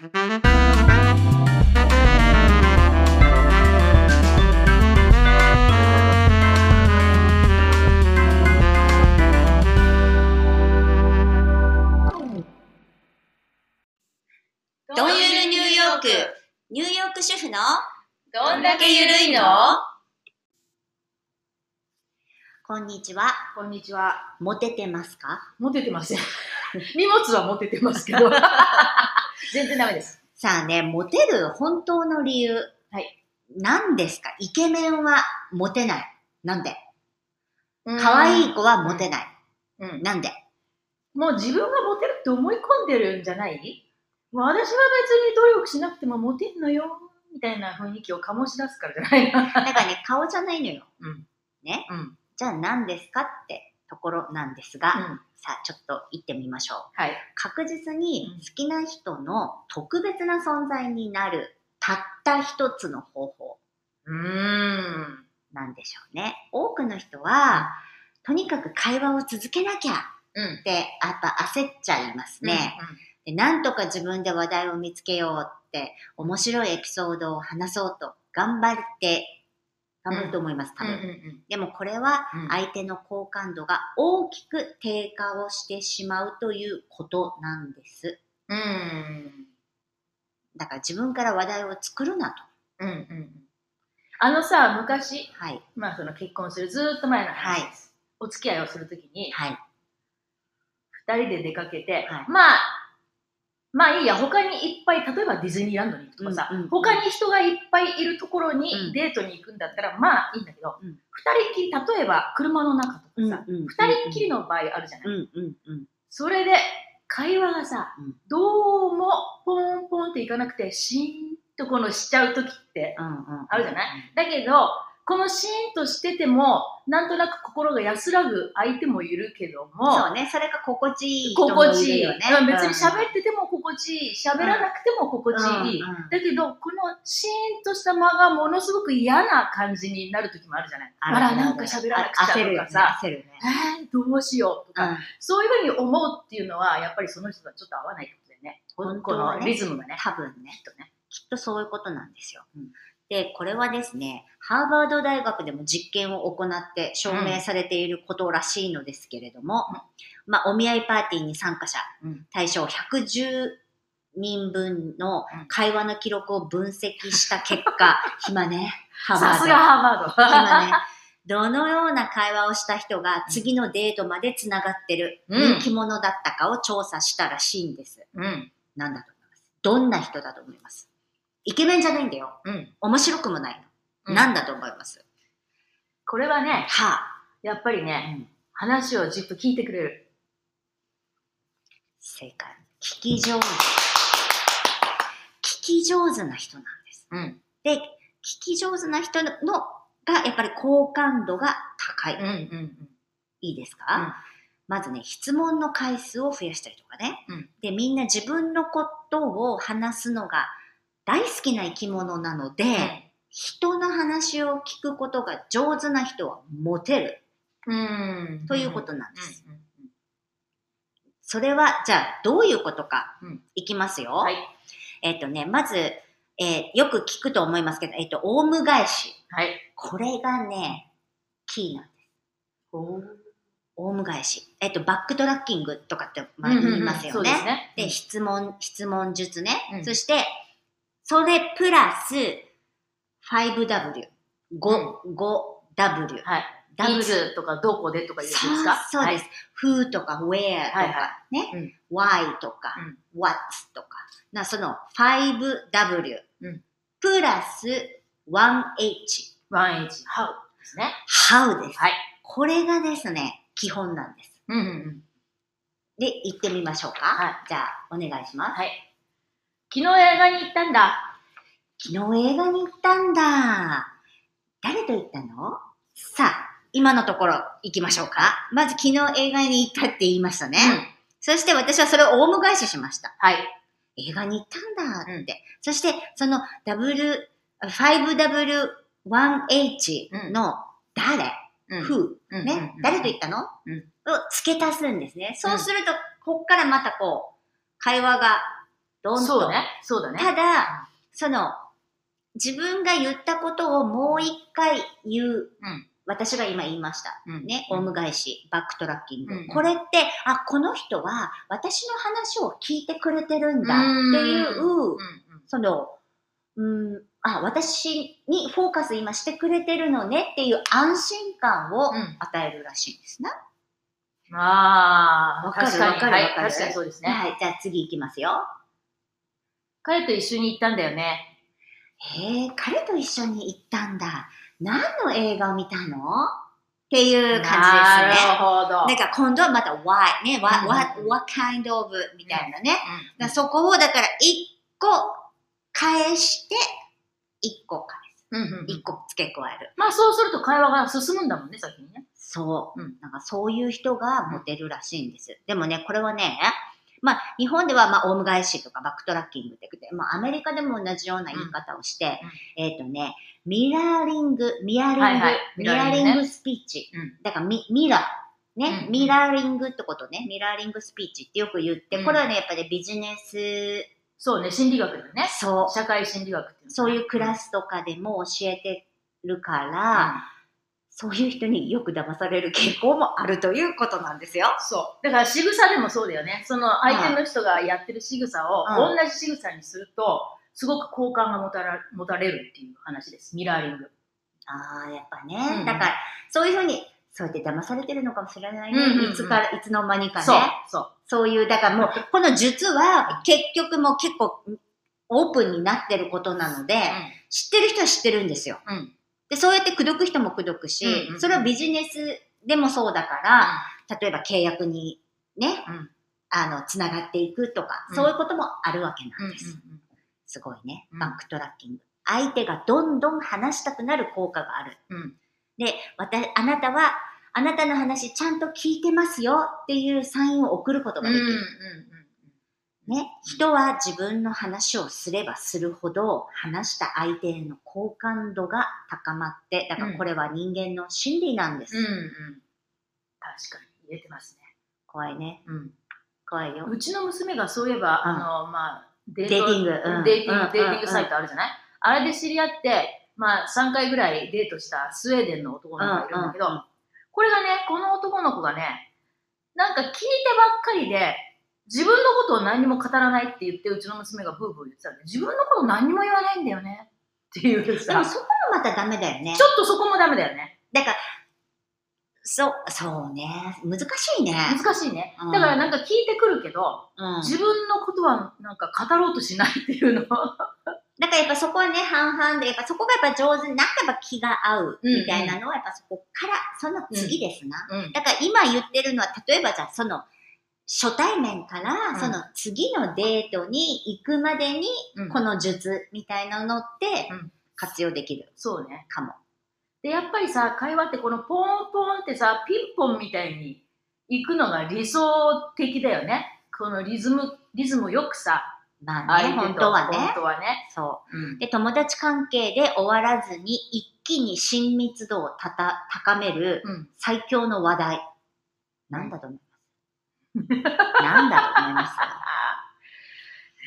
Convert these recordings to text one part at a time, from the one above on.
どんゆるニューヨーク、ニューヨーク主婦の？どんだけゆるいの？こんにちは。こんにちは。モテてますか？持ててません。荷物は持ててますけど。全然ダメです。さあね、モテる本当の理由。はい。何ですか？イケメンはモテない。なんで？可愛い子はモテない。うん。なんで？もう自分がモテるって思い込んでるんじゃない？もう私は別に努力しなくてもモテんのよ、みたいな雰囲気を醸し出すからじゃない な。だからね、顔じゃないのよ。うん。ね？うん。じゃあ何ですかってところなんですが、うん。さあちょっと行ってみましょう。はい。確実に好きな人の特別な存在になるたった一つの方法うーん。なんでしょうね。多くの人は、とにかく会話を続けなきゃうん。ってやっぱ焦っちゃいますね。でなんとか自分で話題を見つけようって面白いエピソードを話そうと頑張って頑張ると思います、多うん。うん。分。うん。でもこれはうん相手の好感度が大きく低下をしてしまうということなんです。うん。うん。だから自分から話題を作るなと。うん。うん。あのさ、昔、はい。まあその結婚するずーっと前の話です。お付き合いをするときに、はい。二人で出かけて、はいまあ、まあいいや、他にいっぱい、例えばディズニーランドに行くとかさ、うんうん他に人がいっぱいいるところうんにデートに行くんだったら、まあいいんだけど、二、うん人きり、例えば車の中とかさ、二、うんうん人っきりの場合あるじゃない。うんうんうん。それで、会話がさ、うんどうもポンポンっていかなくて、シーンとこのしちゃうときって。あるじゃない？だけど、このシーンとしてても、なんとなく心が安らぐ相手もいるけども、そうね。それが心地いい人もい心地いい。るよね。うん別に喋ってても心地いい。喋らなくても心地いい。うんうんだけど、このシーンとした間がものすごく嫌な感じになる時もあるじゃない。あら、なんか喋らなくちゃ。とかさ、焦るね。えー、どうしようとか、うんそういうふうに思うっていうのは、やっぱりその人とはちょっと合わないってことだよね。このリズムがね。多分ね。きっとね。きっとそういうことなんですよ。で、これはですね、ハーバード大学でも実験を行って証明されていることらしいのですけれども、まあ、お見合いパーティーに参加者、うん対象110人分の会話の記録を分析した結果、暇ね、ハーバード。さすがハーバード。今ね、どのような会話をした人が次のデートまでつながってるうん人気者だったかを調査したらしいんです。うん。なんだと思います？どんな人だと思います？イケメンじゃないんだよ。うん。面白くもないの。うんなんだと思いますこれはね、はやっぱりあ、ね、話をじっと聞いてくれる。正解。聞き上手。聞き上手な人なんです。うん。で、聞き上手な人のがやっぱり好感度が高い。うん。うん。いいですか、うんまずね、質問の回数を増やしたりとかね。うんで、みんな自分のことを話すのが大好きな生き物なので、人の話を聞くことが上手な人はモテるうん。ということなんです。うん。うんそれは、じゃあ、どういうことか、うんいきますよ。はい。えっ、とね、まず、えーよく聞くと思いますけど、えっ、と、オウム返し。はい。これがね、キーなんです。オウム返し。えっ、と、バックトラッキングとかって、まあ、言いますよそうね。ですね。で、質問、質問術ね。うんそして、それプラス 5W。5、5W。はい。W いつとかどこでとか言うんですか？そうです。who とか where とか、はいはね、うん why とか、うん what とか。なその 5W、うんプラス 1H。1H、How ですね。how です。はい。これがですね、基本なんです。うんうんうん。で、行ってみましょうか。はいじゃあ、お願いします。はい。昨日映画に行ったんだ。昨日映画に行ったんだ。誰と行ったの？さあ、今のところ行きましょうか。まず昨日映画に行ったって言いましたね。そして私はそれをオウム返ししました。はい。映画に行ったんだって。うんそして、その W、5W1H の誰、うん。who、うんね、うん誰と言ったの、うんを付け足すんですね。そうすると、こっからまたこう、会話がどんと。そうね。そうだね。ただ、その、自分が言ったことをもう一回言う。うん私が今言いました。うんね、オウム返し、バックトラッキング。うんこれって、あ、この人は私の話を聞いてくれてるんだっていう、うんうんその、うん、あ、私にフォーカス今してくれてるのねっていう安心感をうん与えるらしいんですね。ああ、わかるわかるわかる確かにそうですね。はい、じゃあ次行きますよ。彼と一緒に行ったんだよね。へえ、彼と一緒に行ったんだ。何の映画を見たの？っていう感じですね。なるほど。なんか今度はまた why ね、what, うん what, what kind of みたいなね。うんらそこをだから一個返して、一個返す。うんうんうん一個付け加える。まあそうすると会話が進むんだもんね、先にね。そう。うんなんかそういう人がモテるらしいんです。でもね、これはね、まあ日本ではまあオウム返しとかバックトラッキングって言って、まあアメリカでも同じような言い方をして、えっ、とね、ミラーリング、ミラーリング、はいはいミラーリングスピーチ。うん。だからミミラー。ね、うんミラーリングってことね、ミラーリングスピーチってよく言って、うん。これはね、やっぱりビジネス、そうね、心理学だね。そう、社会心理学っていうのそういうクラスとかでも教えてるから、そういう人によく騙される傾向もあるということなんですよ。そう。だから仕草でもそうだよね。その相手の人がやってる仕草をうん同じ仕草にすると、すごく好感が持たら持たれるっていう話です。ミラーリング。ああ、やっぱね、うんだから、そういうふうに、そうやって騙されてるのかもしれないね。うんうんうんいつから、いつの間にかね。そう。そう。そういう、だからもう、この術は結局もう結構オープンになってることなので、知ってる人は知ってるんですよ。うん。うん。で、そうやって口説く人も口説くし、うんうんうんそれはビジネスでもそうだから、例えば契約にね、うんあの、つながっていくとか、うんそういうこともあるわけうん。なんです。うんすごいね。うんバックトラッキング。相手がどんどん話したくなる効果がある。うん。で、わた、あなたは、あなたの話ちゃんと聞いてますよっていうサインを送ることうん。うん。ができる。うん。ね、人は自分の話をすればするほど話した相手への好感度が高まって、だからこれは人間の心理なんです。うん。うん。確かに入れてますね。怖いね。うん。怖いよ。うちの娘がそういえば、うんあの、まあ、デデーティングうんデーティング、うんデーティングサイトあるじゃない、あれで知り合って、まあ、3回ぐらいデートしたスウェーデンの男の子がいるんだけど、これがね、この男の子がね、なんか聞いてばっかりで、自分のことを何にも語らないって言って、うちの娘がブーブー言ってたんで、自分のこと何にも言わないんだよね。っていうでさ、もちそこもまたダメだよね。ょっとそこもダメだよね。だから、そう、そうね。難しいね。難しいね。うんだからなんか聞いてくるけど、うん。自分のことはなんか語ろうとしないっていうの。だからやっぱそこはね、半々で、やっぱそこがやっぱ上手に、なんかやっぱ気が合うみたいなのは、やっぱそこから、その次ですな。うん。だから今言ってるのは、例えばじゃあその、初対面から、うんその次のデートに行くまでに、うんこの術みたいなのってうん活用できるそうね。かも。で、やっぱりさ、会話ってこのポンポンってさ、ピンポンみたいに行くのが理想的だよね。このリズム、リズムよくさ、まあね、本当はね本。当はね。そうう。ん。で、友達関係で終わらずに、一気に親密度をたた高めるうん。最強の話題。なんだと思います なんだと思います？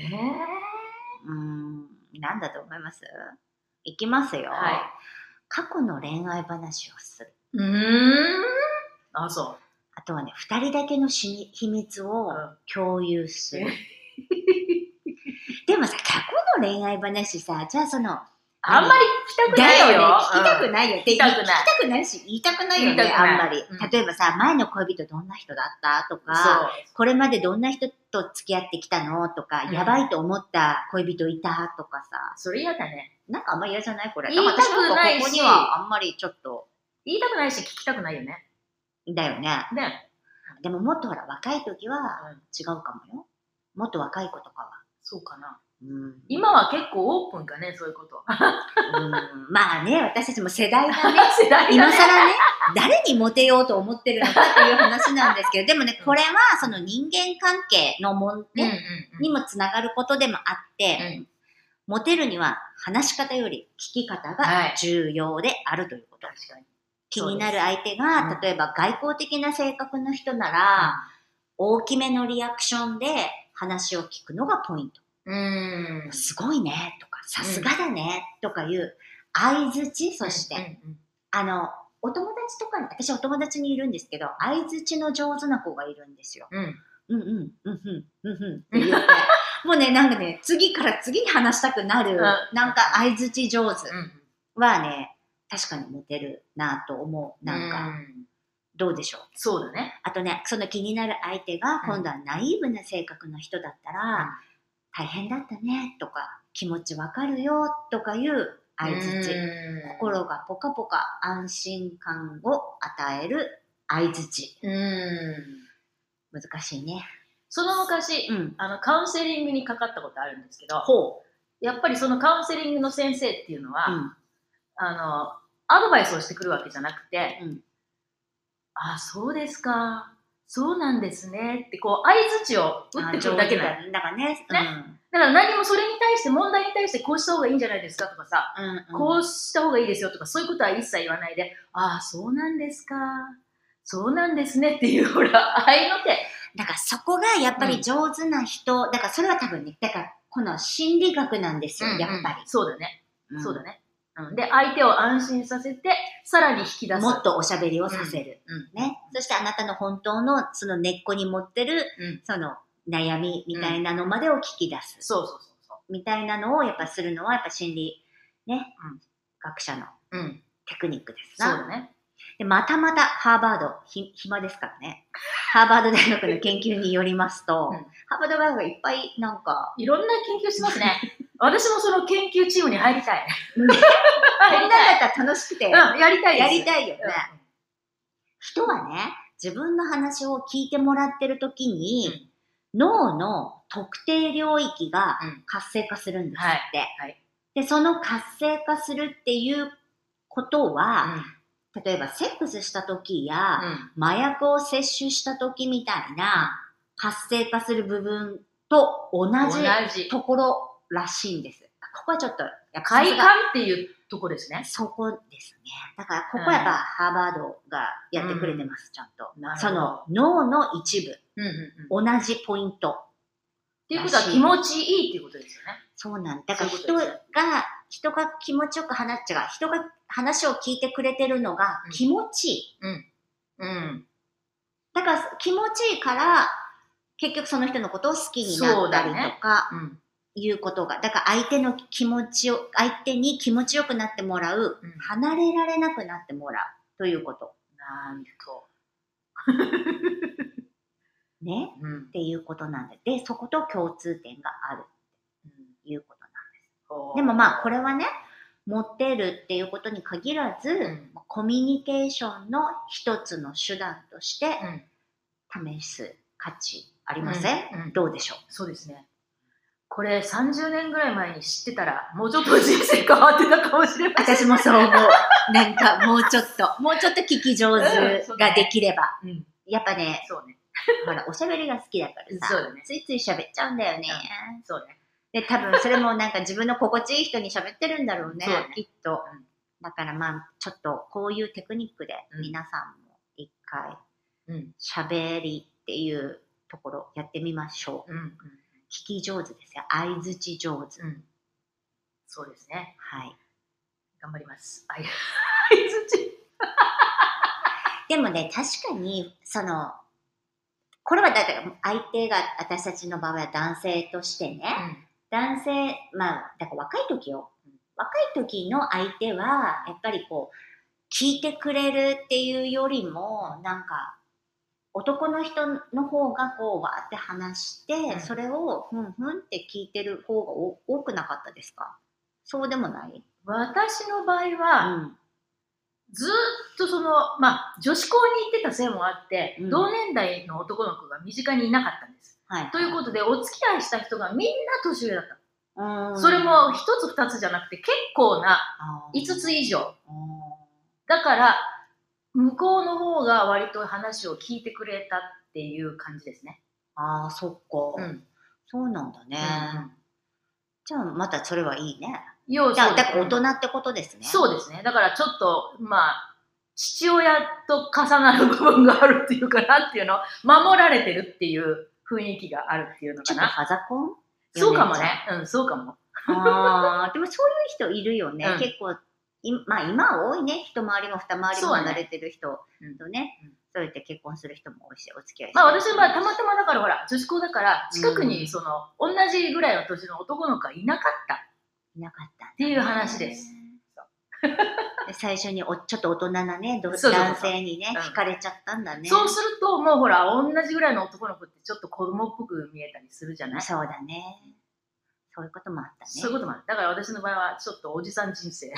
えうーん、なんだと思います？いきますよ。はい過去の恋愛話をする。ー。うーん。あ、そあとはね、二人だけのし秘密う。をうん共有する。でもさ、過去の恋愛話さ、じゃあその、あんまり聞きたくだないよ。よね、聞きたくい。ないよ聞きたくない聞きたくないし、言いたくないよね、あんまりうん。例えばさ、前の恋人どんな人だったとか。これまでどんな人と付き合ってきたのとか、うんやばいと思った恋人いたとかさ、それ嫌だね。なんかあんまり嫌じゃないこれ。言いたくないしここにはあんまりちょっと、言いたくないし、聞きたくないよね。だよね。ね。でももっとほら、若い時はうん違うかもよ。もっと若い子とかは。そうかな。うん、今は結構オープンかね、そういうこと。うん。まあね、私たちも世代がね、世代がね。今更ね、誰にモテようと思ってるのかっていう話なんですけど、でもね、これはその人間関係のもん、ねうんにもつながることでもあって、モテるには話し方より聞き方はい。が重要であるということ。確かに。気になる相手うがん、例えば外交的な性格の人なら、大きめのリアクションで話を聞くのがポイント。うん。すごいねとか、さすがだねとかいう相づち、そして、うんうんあの、お友達とかに、私お友達にいるんですけど、相づちの上手な子がいるんですよ。うん。うんうん、うんうん、うんうんって言って、もうね、なんかね、次から次に話したくなる、んなんか相づち上手うん。はね、確かにモテるなと思う。なんか、うんどうでしょう？そうだね。あとね、その気になる相手がうん今度はナイーブな性格の人だったら、大変だったねとか、気持ちわかるよとかいう相づち。うん心がポカポカ安心感を与える相づち。うん。難しいね。その昔、うん。あの、カウンセリングにかかったことあるんですけど、ほやっぱりそのカウンセリングの先生っていうのは、う。うん。あの、アドバイスをしてくるわけじゃなくて、うんあ、そうですか。そうなんですね。って、こう、相づちを打ってくるだけなの。だだからね。だから何もそれに対して、問題に対してこうした方がいいんじゃないですかとかさ、うん。うん、こうした方がいいですよとか、そういうことは一切言わないで、ああ、そうなんですか。そうなんですねっていう、ほら、ああいうのって、だからそこがやっぱり上手な人、だからそれは多分ね、だからこの心理学なんですよ、やっぱり。そうだね。うんそうだね。うん、で、相手を安心させて、さらに引き出す。もっとおしゃべりをさせる。うん。ね。そしてあなたの本当のその根っこに持ってる、うんその悩みみたいなのまでを聞き出す。そうそうそうそみたいなのをやっぱするのはやっぱ心理ね、うん学者の。テクニックですな。そうだね。で、またまたハーバード、ひ暇ですからね。ハーバード大学の研究によりますと、うんハーバード大学がいっぱいなんか、いろんな研究してますね。私もその研究チームに入りたい。こんなんだったら楽しくて、うん、やりたいです。やりたいよね。うん人はね、自分の話を聞いてもらってる時に、脳の特定領域がうん活性化するんですって。はいはいで、その活性化するっていうことは、う例えばセックスした時や。麻薬を摂取した時みたいな活性化する部分と同じ。ところらしいんです。ここはちょっと、や快感っていうとこですね。そこですね。だから、ここはやっぱハーバードがやってくれてます、ちゃんとその脳の一部、うんうんうん。っ同じポイント。ていうことは気持ちいいっていうことですよね。そうなんだ。だから人が、人が気持ちよく話っちゃう。人が話を聞いてくれてるのがうん気持ちいい。うん。だから気持ちいいから、結局その人のことを好きになったりとか、うん。いうことが、だから相手の気持ちを、相手に気持ちよくなってもらう、うん。離れられなくなってもらうということ。なんと。ね？うん。っていうことなんで。で、そこと共通点がある。ということなんうんでもまあ、これはね、持ってるっていうことに限らず、ん。コミュニケーションの一つの手段としてうん。試す価値ありません。どうでしょう？そうですね。これ30年ぐらい前に知ってたら、もうちょっと人生変わってたかもしれません。私もそう思う。なんかもうちょっと、もうちょっと聞き上手ができれば。うん。やっぱね、そうね。ほら、おしゃべりが好きだからさ、そうだねついつい喋っちゃうんだよね。そうね。で、多分それもなんか自分の心地いい人に喋ってるんだろうね、そうねきっとうん。だからまあ、ちょっとこういうテクニックでうん皆さんも一回うん。喋りっていうところやってみましょう。うん。うん。聞き上手ですよ。相づち上手。うん。そうですね。はい。頑張ります。相づち。でもね、確かに、その、これはだって相手が私たちの場合は男性としてね、男性、まあ、だから若い時ようん。若い時の相手は、やっぱりこう、聞いてくれるっていうよりも、なんか、男の人の方がこう、わーって話して、うんそれを、ふんふんって聞いてる方がお多くなかったですか？そうでもない？私の場合うは、ん。ずーっとその、まあ、女子校に行ってたせいもあって、うん同年代の男の子が身近にいなかったんです。はい。ということで、お付き合いした人がみんな年上だった。うんそれも一つ二つじゃなくて結構なあー5つ以上。うんだから、向こうの方が割と話を聞いてくれたっていう感じですね。ああ、そっか、うん。そうなんだね。うんじゃあ、またそれはいいね。要じゃあ、そうですだから大人ってことですね。そうですね。だからちょっと、まあ、父親と重なる部分があるっていうかなっていうのを、守られてるっていう雰囲気があるっていうのかな。ちょっとファザコン？そうかもね。うん、そうかも。ああ、でもそういう人いるよね。うん結構、いまあ今は多いね。一回りも二回りも離れてる人とね、うんそうやって結婚する人も多いし、お付き合いまある私はたまたまだからほら、女子校だから、近くうんにその、同じぐらいの年の男の子がいなかった。いなかった。っていう話です で最初におちょっと大人なね、男性にね、うん惹かれちゃったんだね。そうすると、もうほら、同じぐらいの男の子ってちょっと子供っぽく見えたりするじゃない？そうだね。そういうこともあったね。そういうこともある。だから私の場合は、ちょっとおじさん人生。ね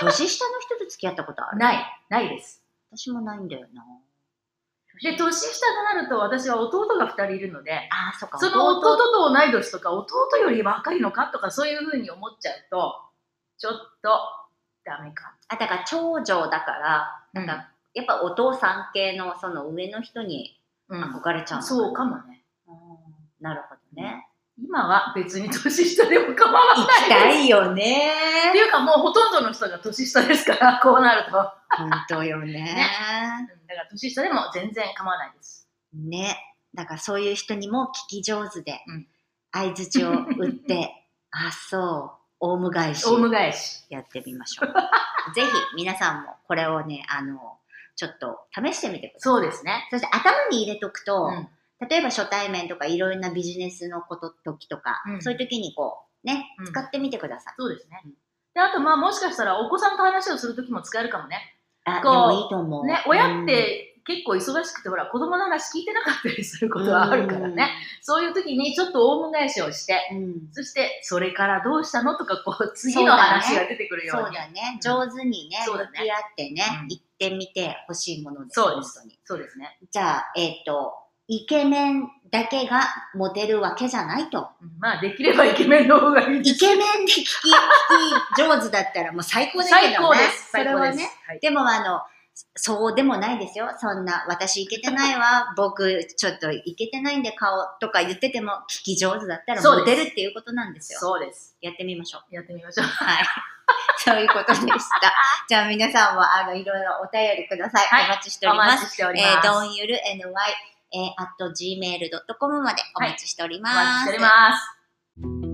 年下の人と付き合ったことある？ない。ないです。私もないんだよな。で、年下となると、私は弟が2人いるので、ああ、そっか。その弟と同い年とか、弟より若いのかとか、そういうふうに思っちゃうと、ちょっと、ダメか。あ、だから長女だから、うんなんかやっぱお父さん系のその上の人にうん。憧れちゃうのそうかもね。うんなるほどね。今は別に年下でも構わない行きた。いよってね。いうかもうほとんどの人が年下ですから、こうなると。本当よね。うんだから年下でも全然構わないです。ね。だからそういう人にも聞き上手でうん、相づちを打って、あ、そう、オウム返しオウム返し。やってみましょう。ぜひ皆さんもこれをね、あの、ちょっと試してみてください。そうですね。そして頭に入れとくと、うん例えば初対面とかいろいろなビジネスのこと時とか、うんそういう時にこう、ね、うん使ってみてください。そうですねうん。で、あとまあもしかしたらお子さんと話をするときも使えるかもね。こうもいいと思う。ね、親って結構忙しくて、ほら、子供の話聞いてなかったりすることはあるからね。そういう時にちょっとオウム返しをして、うん。うん。そして、それからどうしたのとか、こう、次の話が出てくるよそううに。だね。上手にね、向き合ってね、うん言ってみてほしいものです。そうです。そうですね。じゃあ、えっ、と、イケメンだけがモテるわけじゃないと。うんまあ、できればイケメンの方がいいです。イケメンで聞き、聞き上手だったらもう最高だけどね。最高です。そ最高です。れはね。はいでもあの、そうでもないですよ。そんな、私いけてないわ、僕ちょっといけてないんで顔とか言ってても、聞き上手だったらモテるっていうことなんですよ。そうです。やってみましょう。やってみましょう。はい。そういうことでした。じゃあ皆さんもあの、いろいろお便りください。はいお待ちしておおります。待ちしておりえー、ます。どんゆる ny、えー、at gmail.com までお待ちしております。お待ちしております。